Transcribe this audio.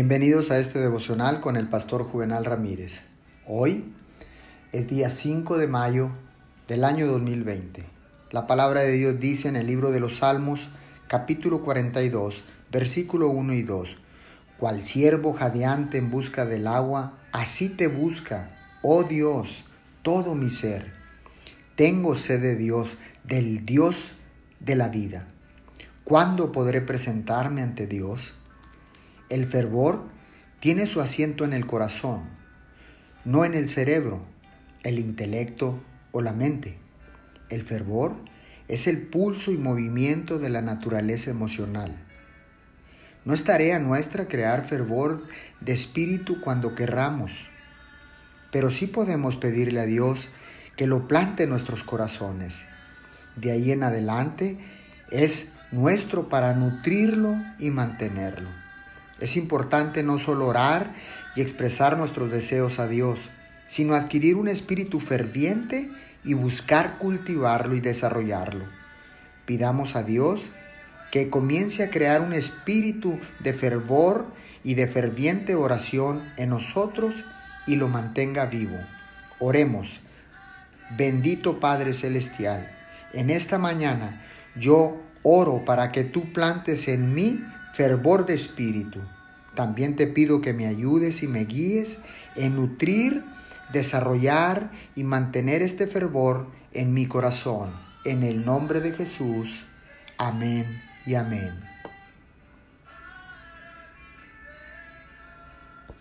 Bienvenidos a este devocional con el pastor Juvenal Ramírez. Hoy es día 5 de mayo del año 2020. La palabra de Dios dice en el libro de los Salmos, capítulo 42, versículo 1 y 2, Cual siervo jadeante en busca del agua, así te busca, oh Dios, todo mi ser. Tengo sed de Dios, del Dios de la vida. ¿Cuándo podré presentarme ante Dios? El fervor tiene su asiento en el corazón, no en el cerebro, el intelecto o la mente. El fervor es el pulso y movimiento de la naturaleza emocional. No es tarea nuestra crear fervor de espíritu cuando querramos, pero sí podemos pedirle a Dios que lo plante en nuestros corazones. De ahí en adelante es nuestro para nutrirlo y mantenerlo. Es importante no solo orar y expresar nuestros deseos a Dios, sino adquirir un espíritu ferviente y buscar cultivarlo y desarrollarlo. Pidamos a Dios que comience a crear un espíritu de fervor y de ferviente oración en nosotros y lo mantenga vivo. Oremos. Bendito Padre Celestial, en esta mañana yo oro para que tú plantes en mí fervor de espíritu. También te pido que me ayudes y me guíes en nutrir, desarrollar y mantener este fervor en mi corazón. En el nombre de Jesús. Amén y amén.